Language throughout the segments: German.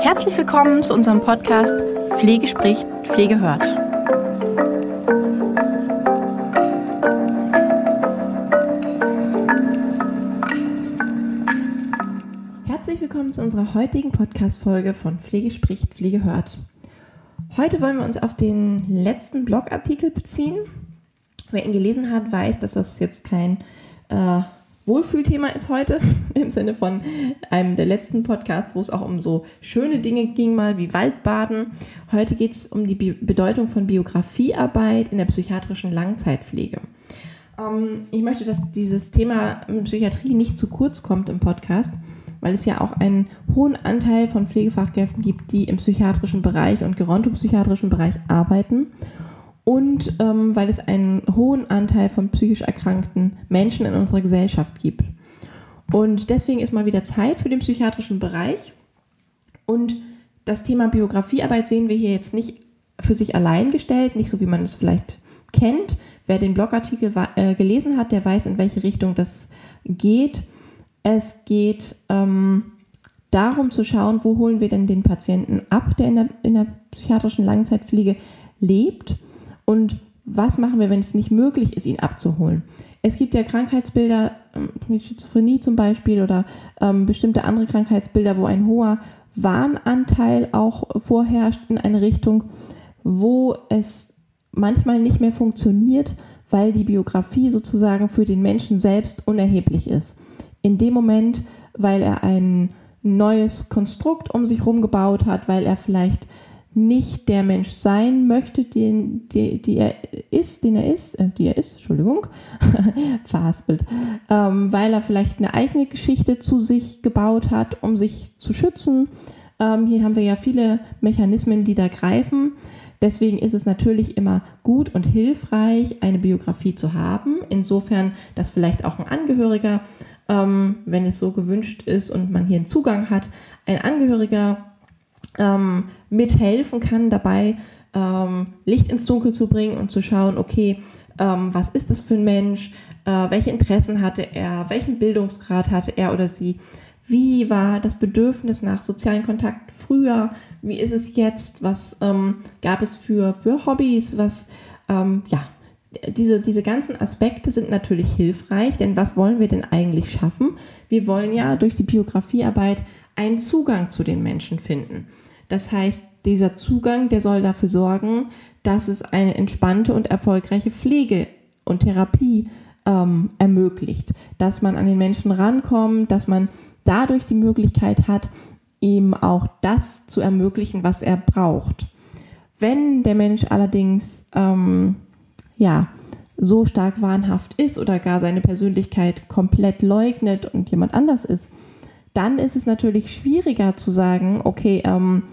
Herzlich willkommen zu unserem Podcast Pflege spricht, Pflege hört. Herzlich willkommen zu unserer heutigen Podcast-Folge von Pflege spricht, Pflege hört. Heute wollen wir uns auf den letzten Blogartikel beziehen. Wer ihn gelesen hat, weiß, dass das jetzt kein äh, Wohlfühlthema ist heute, im Sinne von einem der letzten Podcasts, wo es auch um so schöne Dinge ging, mal wie Waldbaden. Heute geht es um die Bi Bedeutung von Biografiearbeit in der psychiatrischen Langzeitpflege. Ähm, ich möchte, dass dieses Thema Psychiatrie nicht zu kurz kommt im Podcast weil es ja auch einen hohen Anteil von Pflegefachkräften gibt, die im psychiatrischen Bereich und gerontopsychiatrischen Bereich arbeiten und ähm, weil es einen hohen Anteil von psychisch erkrankten Menschen in unserer Gesellschaft gibt. Und deswegen ist mal wieder Zeit für den psychiatrischen Bereich. Und das Thema Biografiearbeit sehen wir hier jetzt nicht für sich allein gestellt, nicht so wie man es vielleicht kennt. Wer den Blogartikel äh, gelesen hat, der weiß, in welche Richtung das geht. Es geht ähm, darum zu schauen, wo holen wir denn den Patienten ab, der in der, in der psychiatrischen Langzeitpflege lebt und was machen wir, wenn es nicht möglich ist, ihn abzuholen. Es gibt ja Krankheitsbilder, ähm, wie Schizophrenie zum Beispiel oder ähm, bestimmte andere Krankheitsbilder, wo ein hoher Warnanteil auch vorherrscht in eine Richtung, wo es manchmal nicht mehr funktioniert, weil die Biografie sozusagen für den Menschen selbst unerheblich ist in dem Moment, weil er ein neues Konstrukt um sich herum gebaut hat, weil er vielleicht nicht der Mensch sein möchte, den, die, die er ist, den er ist, äh, die er ist, Entschuldigung, verhaspelt, ähm, weil er vielleicht eine eigene Geschichte zu sich gebaut hat, um sich zu schützen. Ähm, hier haben wir ja viele Mechanismen, die da greifen. Deswegen ist es natürlich immer gut und hilfreich, eine Biografie zu haben. Insofern, dass vielleicht auch ein Angehöriger ähm, wenn es so gewünscht ist und man hier einen Zugang hat, ein Angehöriger ähm, mithelfen kann dabei, ähm, Licht ins Dunkel zu bringen und zu schauen, okay, ähm, was ist das für ein Mensch, äh, welche Interessen hatte er, welchen Bildungsgrad hatte er oder sie, wie war das Bedürfnis nach sozialen Kontakt früher, wie ist es jetzt, was ähm, gab es für, für Hobbys, was, ähm, ja, diese, diese ganzen Aspekte sind natürlich hilfreich, denn was wollen wir denn eigentlich schaffen? Wir wollen ja durch die Biografiearbeit einen Zugang zu den Menschen finden. Das heißt, dieser Zugang, der soll dafür sorgen, dass es eine entspannte und erfolgreiche Pflege und Therapie ähm, ermöglicht, dass man an den Menschen rankommt, dass man dadurch die Möglichkeit hat, ihm auch das zu ermöglichen, was er braucht. Wenn der Mensch allerdings ähm, ja, so stark wahnhaft ist oder gar seine Persönlichkeit komplett leugnet und jemand anders ist, dann ist es natürlich schwieriger zu sagen, okay, ähm,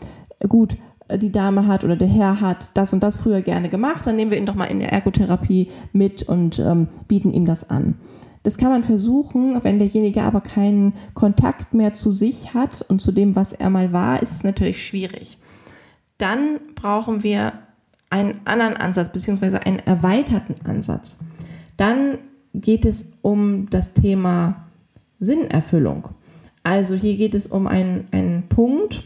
gut, die Dame hat oder der Herr hat das und das früher gerne gemacht, dann nehmen wir ihn doch mal in der Ergotherapie mit und ähm, bieten ihm das an. Das kann man versuchen, wenn derjenige aber keinen Kontakt mehr zu sich hat und zu dem, was er mal war, ist es natürlich schwierig. Dann brauchen wir einen anderen Ansatz beziehungsweise einen erweiterten Ansatz. Dann geht es um das Thema Sinnerfüllung. Also hier geht es um einen, einen Punkt,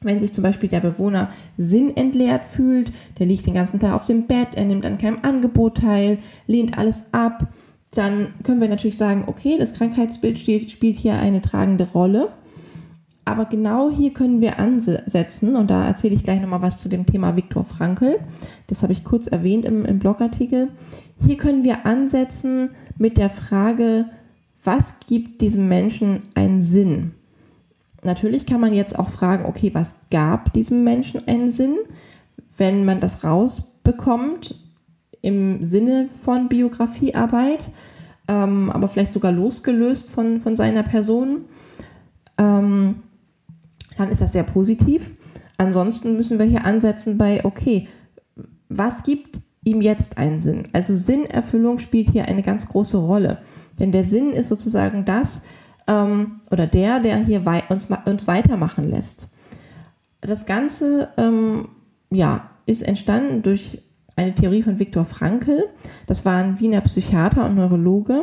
wenn sich zum Beispiel der Bewohner sinnentleert fühlt, der liegt den ganzen Tag auf dem Bett, er nimmt an keinem Angebot teil, lehnt alles ab, dann können wir natürlich sagen, okay, das Krankheitsbild spielt hier eine tragende Rolle. Aber genau hier können wir ansetzen und da erzähle ich gleich nochmal was zu dem Thema Viktor Frankl. Das habe ich kurz erwähnt im, im Blogartikel. Hier können wir ansetzen mit der Frage, was gibt diesem Menschen einen Sinn? Natürlich kann man jetzt auch fragen, okay, was gab diesem Menschen einen Sinn? Wenn man das rausbekommt im Sinne von Biografiearbeit, ähm, aber vielleicht sogar losgelöst von, von seiner Person. Ähm, dann ist das sehr positiv. Ansonsten müssen wir hier ansetzen bei, okay, was gibt ihm jetzt einen Sinn? Also Sinnerfüllung spielt hier eine ganz große Rolle. Denn der Sinn ist sozusagen das, ähm, oder der, der hier wei uns, uns weitermachen lässt. Das Ganze, ähm, ja, ist entstanden durch eine Theorie von Viktor Frankl. Das war ein Wiener Psychiater und Neurologe.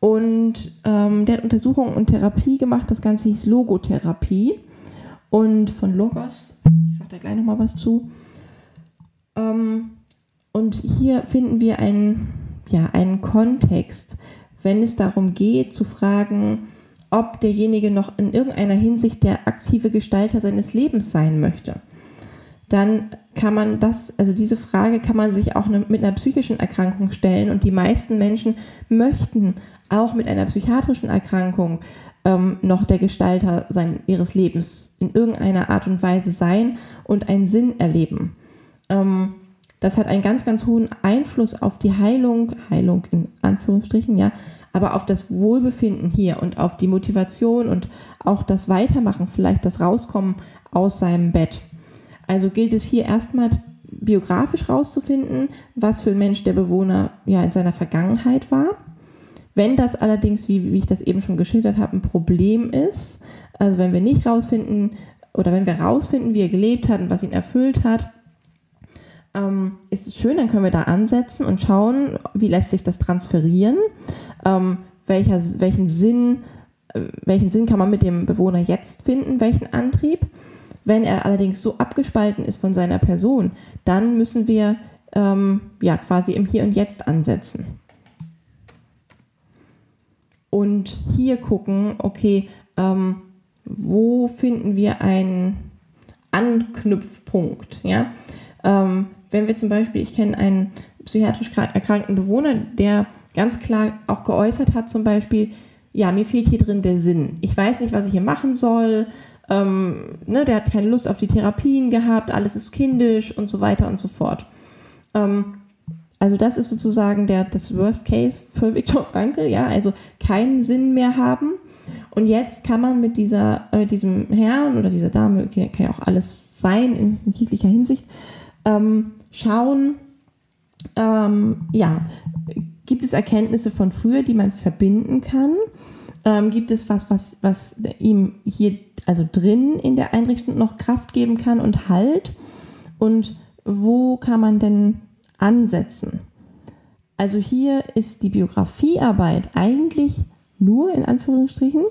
Und ähm, der hat Untersuchungen und Therapie gemacht. Das Ganze hieß Logotherapie. Und von Logos, ich sage da gleich nochmal was zu. Ähm, und hier finden wir einen, ja, einen Kontext, wenn es darum geht zu fragen, ob derjenige noch in irgendeiner Hinsicht der aktive Gestalter seines Lebens sein möchte dann kann man das, also diese Frage kann man sich auch ne, mit einer psychischen Erkrankung stellen und die meisten Menschen möchten auch mit einer psychiatrischen Erkrankung ähm, noch der Gestalter sein, ihres Lebens in irgendeiner Art und Weise sein und einen Sinn erleben. Ähm, das hat einen ganz, ganz hohen Einfluss auf die Heilung, Heilung in Anführungsstrichen, ja, aber auf das Wohlbefinden hier und auf die Motivation und auch das Weitermachen, vielleicht das Rauskommen aus seinem Bett. Also gilt es hier erstmal biografisch rauszufinden, was für ein Mensch der Bewohner ja in seiner Vergangenheit war. Wenn das allerdings, wie, wie ich das eben schon geschildert habe, ein Problem ist, also wenn wir nicht rausfinden oder wenn wir rausfinden, wie er gelebt hat und was ihn erfüllt hat, ähm, ist es schön, dann können wir da ansetzen und schauen, wie lässt sich das transferieren, ähm, welcher, welchen Sinn, äh, welchen Sinn kann man mit dem Bewohner jetzt finden, welchen Antrieb. Wenn er allerdings so abgespalten ist von seiner Person, dann müssen wir ähm, ja quasi im Hier und Jetzt ansetzen. Und hier gucken, okay, ähm, wo finden wir einen Anknüpfpunkt? Ja? Ähm, wenn wir zum Beispiel, ich kenne einen psychiatrisch erkrankten Bewohner, der ganz klar auch geäußert hat, zum Beispiel, ja, mir fehlt hier drin der Sinn. Ich weiß nicht, was ich hier machen soll. Ähm, ne, der hat keine Lust auf die Therapien gehabt, alles ist kindisch und so weiter und so fort. Ähm, also das ist sozusagen der, das Worst Case für Viktor Frankl, ja, also keinen Sinn mehr haben. Und jetzt kann man mit dieser, äh, diesem Herrn oder dieser Dame, kann ja auch alles sein in, in jeglicher Hinsicht, ähm, schauen, ähm, ja, gibt es Erkenntnisse von früher, die man verbinden kann? Ähm, gibt es was, was, was ihm hier also drin in der Einrichtung noch Kraft geben kann und Halt? Und wo kann man denn ansetzen? Also hier ist die Biografiearbeit eigentlich nur in Anführungsstrichen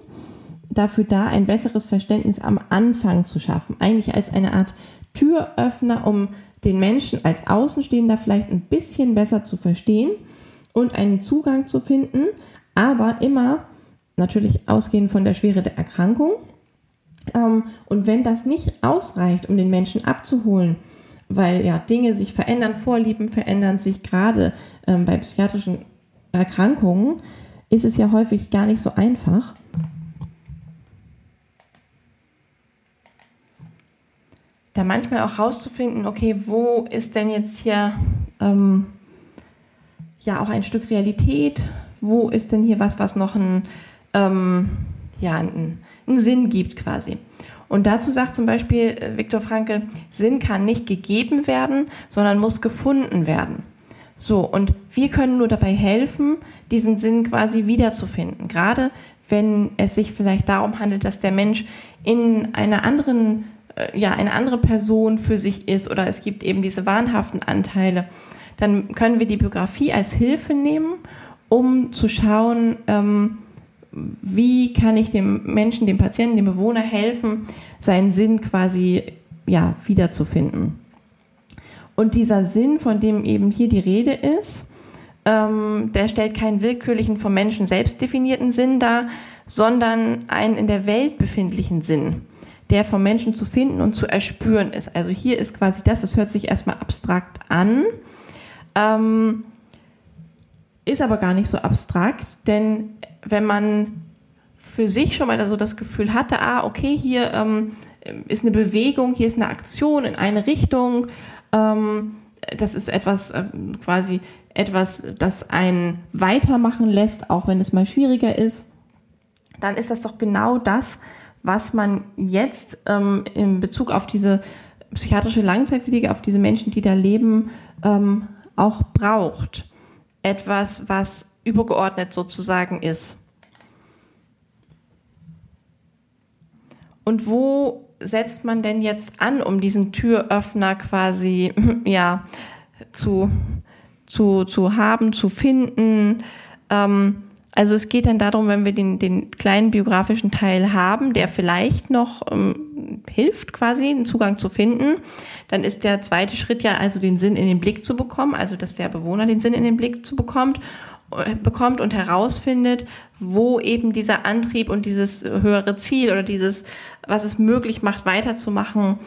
dafür da, ein besseres Verständnis am Anfang zu schaffen. Eigentlich als eine Art Türöffner, um den Menschen als Außenstehender vielleicht ein bisschen besser zu verstehen und einen Zugang zu finden, aber immer natürlich ausgehend von der Schwere der Erkrankung. Ähm, und wenn das nicht ausreicht, um den Menschen abzuholen, weil ja Dinge sich verändern, Vorlieben verändern sich gerade ähm, bei psychiatrischen Erkrankungen, ist es ja häufig gar nicht so einfach. Da manchmal auch rauszufinden, okay, wo ist denn jetzt hier ähm, ja auch ein Stück Realität? Wo ist denn hier was, was noch ein ähm, ja, einen, einen Sinn gibt quasi. Und dazu sagt zum Beispiel äh, Viktor Frankl, Sinn kann nicht gegeben werden, sondern muss gefunden werden. So, und wir können nur dabei helfen, diesen Sinn quasi wiederzufinden. Gerade wenn es sich vielleicht darum handelt, dass der Mensch in einer anderen, ja, eine andere Person für sich ist oder es gibt eben diese wahnhaften Anteile, dann können wir die Biografie als Hilfe nehmen, um zu schauen, ähm, wie kann ich dem Menschen, dem Patienten, dem Bewohner helfen, seinen Sinn quasi ja, wiederzufinden. Und dieser Sinn, von dem eben hier die Rede ist, ähm, der stellt keinen willkürlichen vom Menschen selbst definierten Sinn dar, sondern einen in der Welt befindlichen Sinn, der vom Menschen zu finden und zu erspüren ist. Also hier ist quasi das, das hört sich erstmal abstrakt an, ähm, ist aber gar nicht so abstrakt, denn wenn man für sich schon mal so das Gefühl hatte, ah, okay, hier ähm, ist eine Bewegung, hier ist eine Aktion in eine Richtung, ähm, das ist etwas äh, quasi etwas, das einen weitermachen lässt, auch wenn es mal schwieriger ist, dann ist das doch genau das, was man jetzt ähm, in Bezug auf diese psychiatrische Langzeitpflege, auf diese Menschen, die da leben, ähm, auch braucht. Etwas, was übergeordnet sozusagen ist. Und wo setzt man denn jetzt an, um diesen Türöffner quasi ja zu, zu, zu haben, zu finden. Ähm, also es geht dann darum, wenn wir den, den kleinen biografischen Teil haben, der vielleicht noch ähm, hilft, quasi einen Zugang zu finden, dann ist der zweite Schritt ja also den Sinn in den Blick zu bekommen, also dass der Bewohner den Sinn in den Blick zu bekommt äh, bekommt und herausfindet, wo eben dieser Antrieb und dieses höhere Ziel oder dieses, was es möglich macht, weiterzumachen,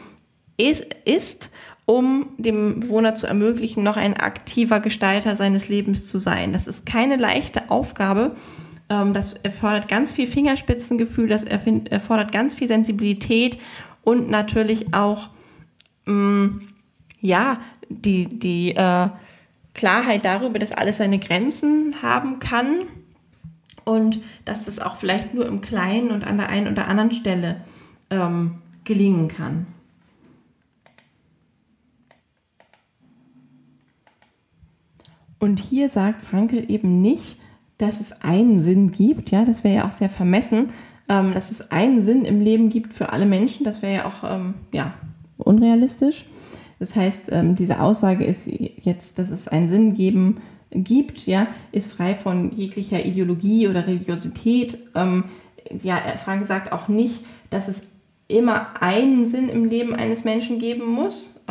ist, ist um dem Bewohner zu ermöglichen, noch ein aktiver Gestalter seines Lebens zu sein. Das ist keine leichte Aufgabe. Ähm, das erfordert ganz viel Fingerspitzengefühl, das erfordert ganz viel Sensibilität und natürlich auch, mm, ja, die, die äh, Klarheit darüber, dass alles seine Grenzen haben kann und dass das auch vielleicht nur im Kleinen und an der einen oder anderen Stelle ähm, gelingen kann. Und hier sagt Franke eben nicht, dass es einen Sinn gibt, ja, das wäre ja auch sehr vermessen, ähm, dass es einen Sinn im Leben gibt für alle Menschen, das wäre ja auch ähm, ja, unrealistisch. Das heißt, ähm, diese Aussage ist jetzt, dass es einen Sinn geben gibt, ja, ist frei von jeglicher Ideologie oder Religiosität. Ähm, ja, Frank sagt auch nicht, dass es immer einen Sinn im Leben eines Menschen geben muss.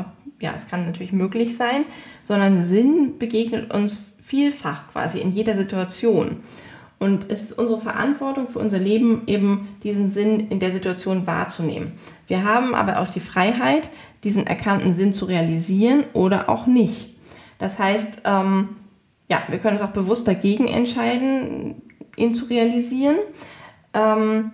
Ja, es kann natürlich möglich sein, sondern Sinn begegnet uns vielfach quasi in jeder Situation. Und es ist unsere Verantwortung für unser Leben, eben diesen Sinn in der Situation wahrzunehmen. Wir haben aber auch die Freiheit, diesen erkannten Sinn zu realisieren oder auch nicht. Das heißt, ähm, ja, wir können uns auch bewusst dagegen entscheiden, ihn zu realisieren. Ähm,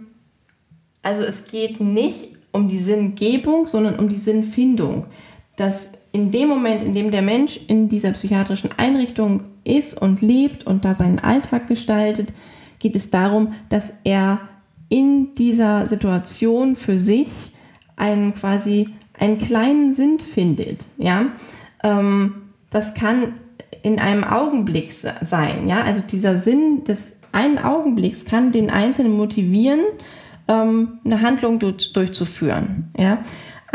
also es geht nicht um die Sinngebung, sondern um die Sinnfindung. Dass in dem Moment, in dem der Mensch in dieser psychiatrischen Einrichtung ist und lebt und da seinen Alltag gestaltet, geht es darum, dass er in dieser Situation für sich einen quasi einen kleinen Sinn findet. Ja, ähm, das kann in einem Augenblick sein. Ja, also dieser Sinn des einen Augenblicks kann den Einzelnen motivieren, ähm, eine Handlung durch, durchzuführen. Ja,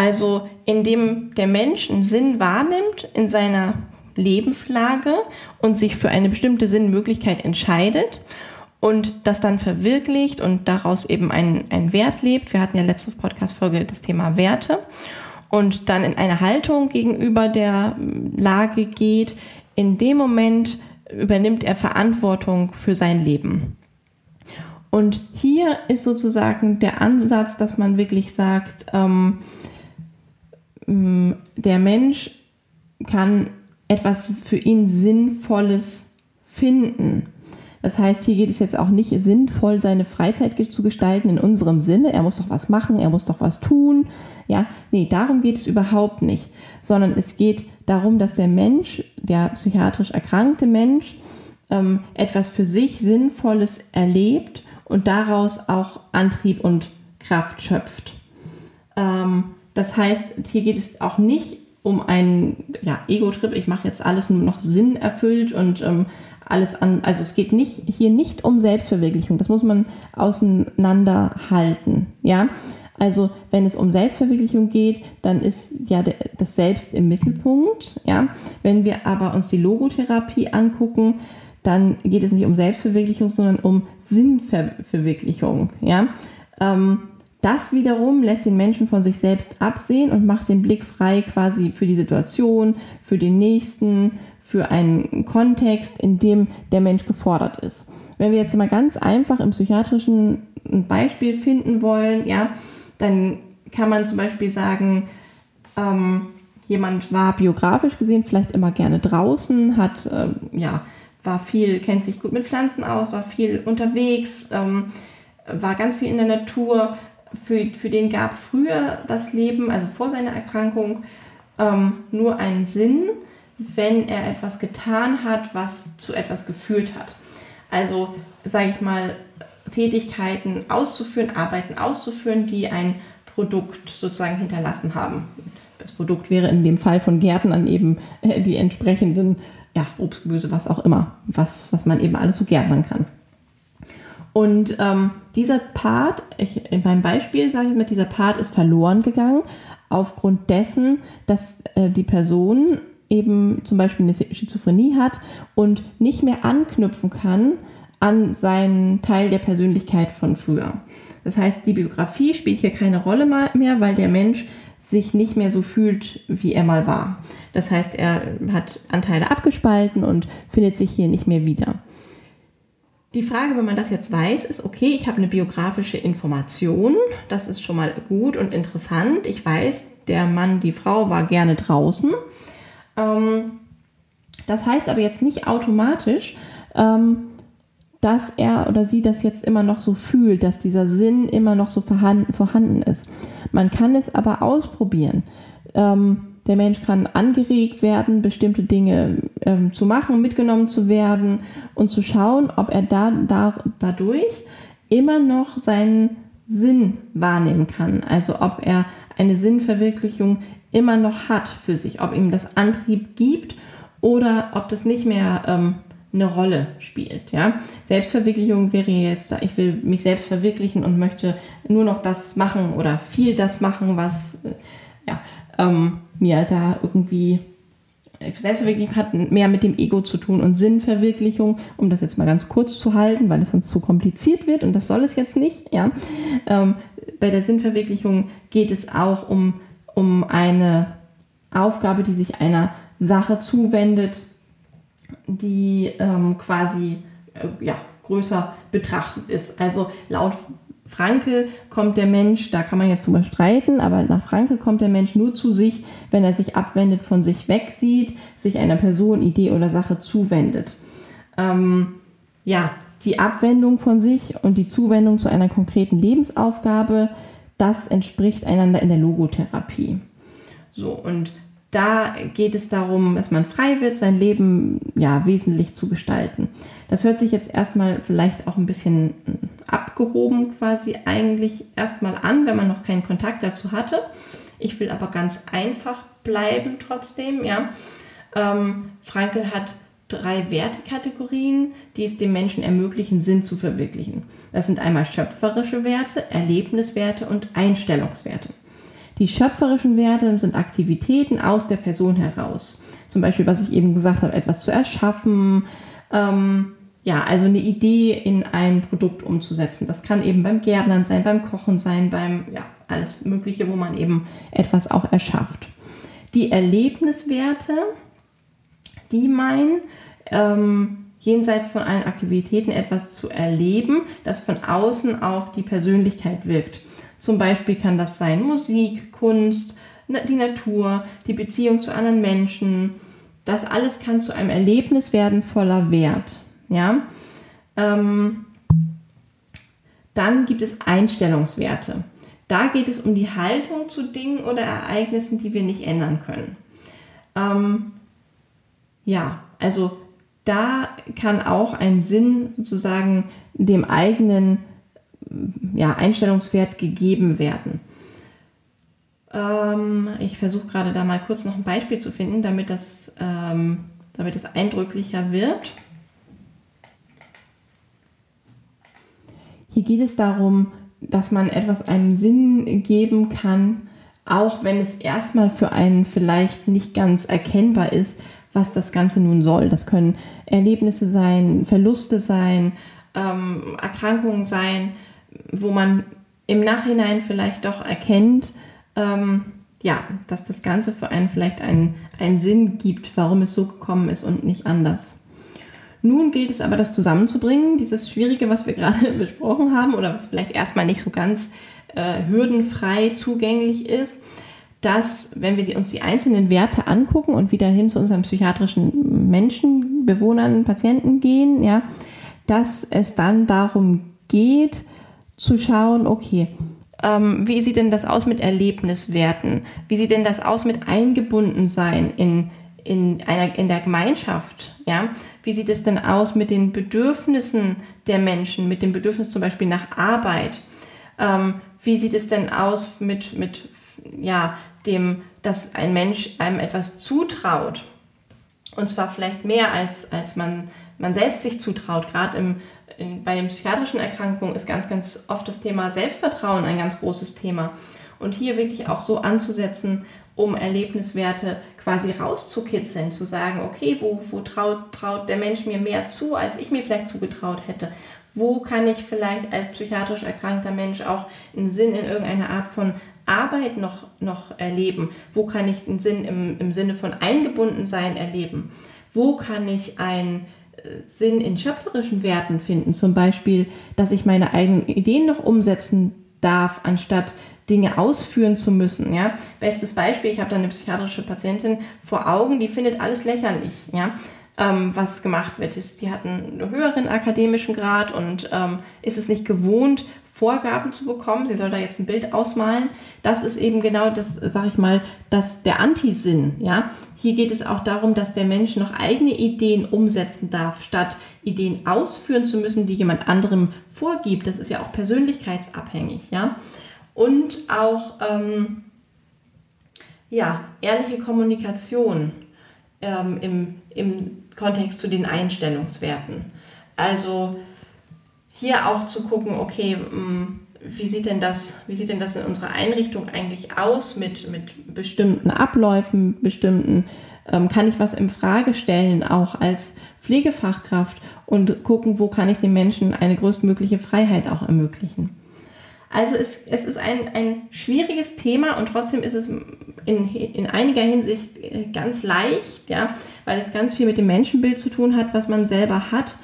also indem der Mensch einen Sinn wahrnimmt in seiner Lebenslage und sich für eine bestimmte Sinnmöglichkeit entscheidet und das dann verwirklicht und daraus eben einen, einen Wert lebt. Wir hatten ja letzte Podcast-Folge das Thema Werte und dann in eine Haltung gegenüber der Lage geht. In dem Moment übernimmt er Verantwortung für sein Leben. Und hier ist sozusagen der Ansatz, dass man wirklich sagt, ähm, der Mensch kann etwas für ihn Sinnvolles finden. Das heißt, hier geht es jetzt auch nicht sinnvoll, seine Freizeit zu gestalten in unserem Sinne. Er muss doch was machen, er muss doch was tun. Ja, nee, darum geht es überhaupt nicht. Sondern es geht darum, dass der Mensch, der psychiatrisch erkrankte Mensch, ähm, etwas für sich Sinnvolles erlebt und daraus auch Antrieb und Kraft schöpft. Ähm, das heißt, hier geht es auch nicht um einen ja, Ego-Trip, ich mache jetzt alles nur noch Sinn erfüllt und ähm, alles an, also es geht nicht, hier nicht um Selbstverwirklichung, das muss man auseinanderhalten, ja. Also wenn es um Selbstverwirklichung geht, dann ist ja das Selbst im Mittelpunkt, ja. Wenn wir aber uns die Logotherapie angucken, dann geht es nicht um Selbstverwirklichung, sondern um Sinnverwirklichung, ja. Ähm, das wiederum lässt den Menschen von sich selbst absehen und macht den Blick frei quasi für die Situation, für den Nächsten, für einen Kontext, in dem der Mensch gefordert ist. Wenn wir jetzt mal ganz einfach im psychiatrischen ein Beispiel finden wollen, ja, dann kann man zum Beispiel sagen, ähm, jemand war biografisch gesehen vielleicht immer gerne draußen, hat ähm, ja war viel, kennt sich gut mit Pflanzen aus, war viel unterwegs, ähm, war ganz viel in der Natur, für, für den gab früher das Leben, also vor seiner Erkrankung, ähm, nur einen Sinn, wenn er etwas getan hat, was zu etwas geführt hat. Also, sage ich mal, Tätigkeiten auszuführen, Arbeiten auszuführen, die ein Produkt sozusagen hinterlassen haben. Das Produkt wäre in dem Fall von Gärten dann eben äh, die entsprechenden ja, Obst, Gemüse, was auch immer, was, was man eben alles so gärtnern kann. Und ähm, dieser Part, ich, in meinem Beispiel sage ich mit, dieser Part ist verloren gegangen aufgrund dessen, dass äh, die Person eben zum Beispiel eine Schizophrenie hat und nicht mehr anknüpfen kann an seinen Teil der Persönlichkeit von früher. Das heißt, die Biografie spielt hier keine Rolle mehr, weil der Mensch sich nicht mehr so fühlt, wie er mal war. Das heißt, er hat Anteile abgespalten und findet sich hier nicht mehr wieder. Die Frage, wenn man das jetzt weiß, ist, okay, ich habe eine biografische Information, das ist schon mal gut und interessant. Ich weiß, der Mann, die Frau war gerne draußen. Ähm, das heißt aber jetzt nicht automatisch, ähm, dass er oder sie das jetzt immer noch so fühlt, dass dieser Sinn immer noch so vorhanden, vorhanden ist. Man kann es aber ausprobieren. Ähm, der Mensch kann angeregt werden, bestimmte Dinge ähm, zu machen, mitgenommen zu werden und zu schauen, ob er da, da, dadurch immer noch seinen Sinn wahrnehmen kann. Also ob er eine Sinnverwirklichung immer noch hat für sich, ob ihm das Antrieb gibt oder ob das nicht mehr ähm, eine Rolle spielt. Ja? Selbstverwirklichung wäre jetzt da, ich will mich selbst verwirklichen und möchte nur noch das machen oder viel das machen, was äh, ja, ähm, mir da irgendwie Selbstverwirklichung hat mehr mit dem Ego zu tun und Sinnverwirklichung, um das jetzt mal ganz kurz zu halten, weil es sonst zu kompliziert wird und das soll es jetzt nicht. Ja? Ähm, bei der Sinnverwirklichung geht es auch um, um eine Aufgabe, die sich einer Sache zuwendet, die ähm, quasi äh, ja, größer betrachtet ist. Also laut Frankel kommt der Mensch, da kann man jetzt drüber streiten, aber nach Frankel kommt der Mensch nur zu sich, wenn er sich abwendet, von sich wegsieht, sich einer Person, Idee oder Sache zuwendet. Ähm, ja, die Abwendung von sich und die Zuwendung zu einer konkreten Lebensaufgabe, das entspricht einander in der Logotherapie. So, und da geht es darum, dass man frei wird, sein Leben ja wesentlich zu gestalten. Das hört sich jetzt erstmal vielleicht auch ein bisschen hm, abgehoben quasi eigentlich erstmal an, wenn man noch keinen Kontakt dazu hatte. Ich will aber ganz einfach bleiben trotzdem, ja. Ähm, Frankel hat drei Wertekategorien, die es dem Menschen ermöglichen, Sinn zu verwirklichen. Das sind einmal schöpferische Werte, Erlebniswerte und Einstellungswerte. Die schöpferischen Werte sind Aktivitäten aus der Person heraus. Zum Beispiel, was ich eben gesagt habe, etwas zu erschaffen, ähm, ja, also eine Idee in ein Produkt umzusetzen. Das kann eben beim Gärtnern sein, beim Kochen sein, beim, ja, alles Mögliche, wo man eben etwas auch erschafft. Die Erlebniswerte, die meinen, ähm, jenseits von allen Aktivitäten etwas zu erleben, das von außen auf die Persönlichkeit wirkt. Zum Beispiel kann das sein Musik, Kunst, die Natur, die Beziehung zu anderen Menschen. Das alles kann zu einem Erlebnis werden voller Wert. Ja? Ähm, dann gibt es Einstellungswerte. Da geht es um die Haltung zu Dingen oder Ereignissen, die wir nicht ändern können. Ähm, ja, also da kann auch ein Sinn sozusagen dem eigenen ja, Einstellungswert gegeben werden. Ähm, ich versuche gerade da mal kurz noch ein Beispiel zu finden, damit das, ähm, damit es eindrücklicher wird. Hier geht es darum, dass man etwas einem Sinn geben kann, auch wenn es erstmal für einen vielleicht nicht ganz erkennbar ist, was das Ganze nun soll. Das können Erlebnisse sein, Verluste sein, ähm, Erkrankungen sein, wo man im Nachhinein vielleicht doch erkennt, ähm, ja, dass das Ganze für einen vielleicht einen, einen Sinn gibt, warum es so gekommen ist und nicht anders. Nun gilt es aber, das zusammenzubringen, dieses Schwierige, was wir gerade besprochen haben oder was vielleicht erstmal nicht so ganz äh, hürdenfrei zugänglich ist, dass, wenn wir die, uns die einzelnen Werte angucken und wieder hin zu unseren psychiatrischen Menschen, Bewohnern, Patienten gehen, ja, dass es dann darum geht, zu schauen, okay, ähm, wie sieht denn das aus mit Erlebniswerten? Wie sieht denn das aus mit Eingebundensein in, in, einer, in der Gemeinschaft? Ja? Wie sieht es denn aus mit den Bedürfnissen der Menschen, mit dem Bedürfnis zum Beispiel nach Arbeit? Ähm, wie sieht es denn aus mit, mit ja, dem, dass ein Mensch einem etwas zutraut? Und zwar vielleicht mehr, als, als man, man selbst sich zutraut. Gerade im in, bei den psychiatrischen Erkrankungen ist ganz, ganz oft das Thema Selbstvertrauen ein ganz großes Thema. Und hier wirklich auch so anzusetzen, um Erlebniswerte quasi rauszukitzeln, zu sagen, okay, wo, wo traut, traut der Mensch mir mehr zu, als ich mir vielleicht zugetraut hätte? Wo kann ich vielleicht als psychiatrisch erkrankter Mensch auch einen Sinn in irgendeiner Art von Arbeit noch, noch erleben? Wo kann ich einen Sinn im, im Sinne von eingebunden sein erleben? Wo kann ich einen äh, Sinn in schöpferischen Werten finden? Zum Beispiel, dass ich meine eigenen Ideen noch umsetzen darf, anstatt Dinge ausführen zu müssen. Ja? Bestes Beispiel, ich habe da eine psychiatrische Patientin vor Augen, die findet alles lächerlich. Ja? ähm, was gemacht wird. Die hatten einen höheren akademischen Grad und ähm, ist es nicht gewohnt, Vorgaben zu bekommen. Sie soll da jetzt ein Bild ausmalen. Das ist eben genau das, sag ich mal, das, der Antisinn. Ja? Hier geht es auch darum, dass der Mensch noch eigene Ideen umsetzen darf, statt Ideen ausführen zu müssen, die jemand anderem vorgibt. Das ist ja auch persönlichkeitsabhängig. Ja? Und auch ähm, ja, ehrliche Kommunikation ähm, im, im Kontext zu den Einstellungswerten. Also hier auch zu gucken, okay, mm, wie sieht denn das, wie sieht denn das in unserer Einrichtung eigentlich aus mit, mit bestimmten Abläufen, bestimmten, ähm, kann ich was in Frage stellen, auch als Pflegefachkraft und gucken, wo kann ich den Menschen eine größtmögliche Freiheit auch ermöglichen. Also es, es ist ein, ein schwieriges Thema und trotzdem ist es in, in einiger Hinsicht äh, ganz leicht, ja, weil es ganz viel mit dem Menschenbild zu tun hat, was man selber hat.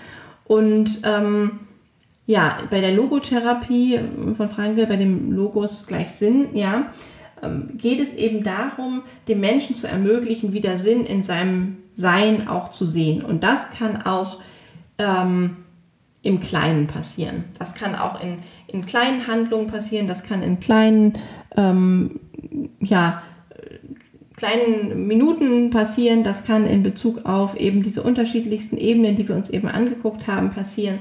Und ähm, ja, bei der Logotherapie von Frankl, bei dem Logos gleich Sinn, ja, ähm, geht es eben darum, dem Menschen zu ermöglichen, wieder Sinn in seinem Sein auch zu sehen. Und das kann auch ähm, im Kleinen passieren. Das kann auch in, in kleinen Handlungen passieren, das kann in kleinen, ähm, ja, kleinen Minuten passieren, das kann in Bezug auf eben diese unterschiedlichsten Ebenen, die wir uns eben angeguckt haben, passieren.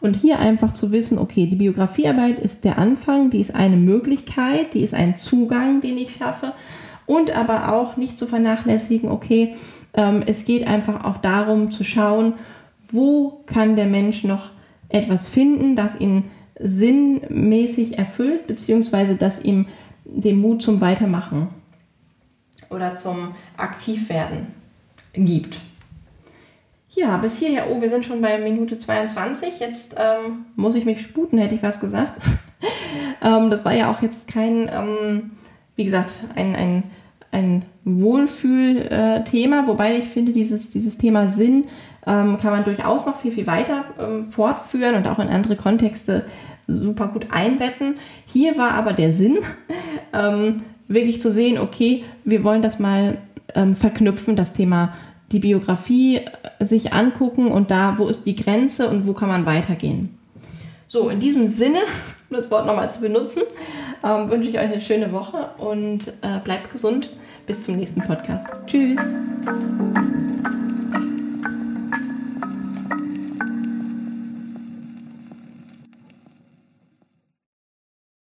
Und hier einfach zu wissen, okay, die Biografiearbeit ist der Anfang, die ist eine Möglichkeit, die ist ein Zugang, den ich schaffe. Und aber auch nicht zu vernachlässigen, okay, ähm, es geht einfach auch darum zu schauen, wo kann der Mensch noch etwas finden, das ihn sinnmäßig erfüllt, beziehungsweise das ihm den Mut zum Weitermachen oder zum Aktivwerden gibt. Ja, bis hierher, oh, wir sind schon bei Minute 22. Jetzt ähm, muss ich mich sputen, hätte ich was gesagt. ähm, das war ja auch jetzt kein, ähm, wie gesagt, ein, ein, ein Wohlfühlthema, wobei ich finde, dieses, dieses Thema Sinn ähm, kann man durchaus noch viel, viel weiter ähm, fortführen und auch in andere Kontexte super gut einbetten. Hier war aber der Sinn, ähm, wirklich zu sehen, okay, wir wollen das mal ähm, verknüpfen, das Thema die Biografie äh, sich angucken und da, wo ist die Grenze und wo kann man weitergehen. So, in diesem Sinne, um das Wort nochmal zu benutzen, ähm, wünsche ich euch eine schöne Woche und äh, bleibt gesund. Bis zum nächsten Podcast. Tschüss.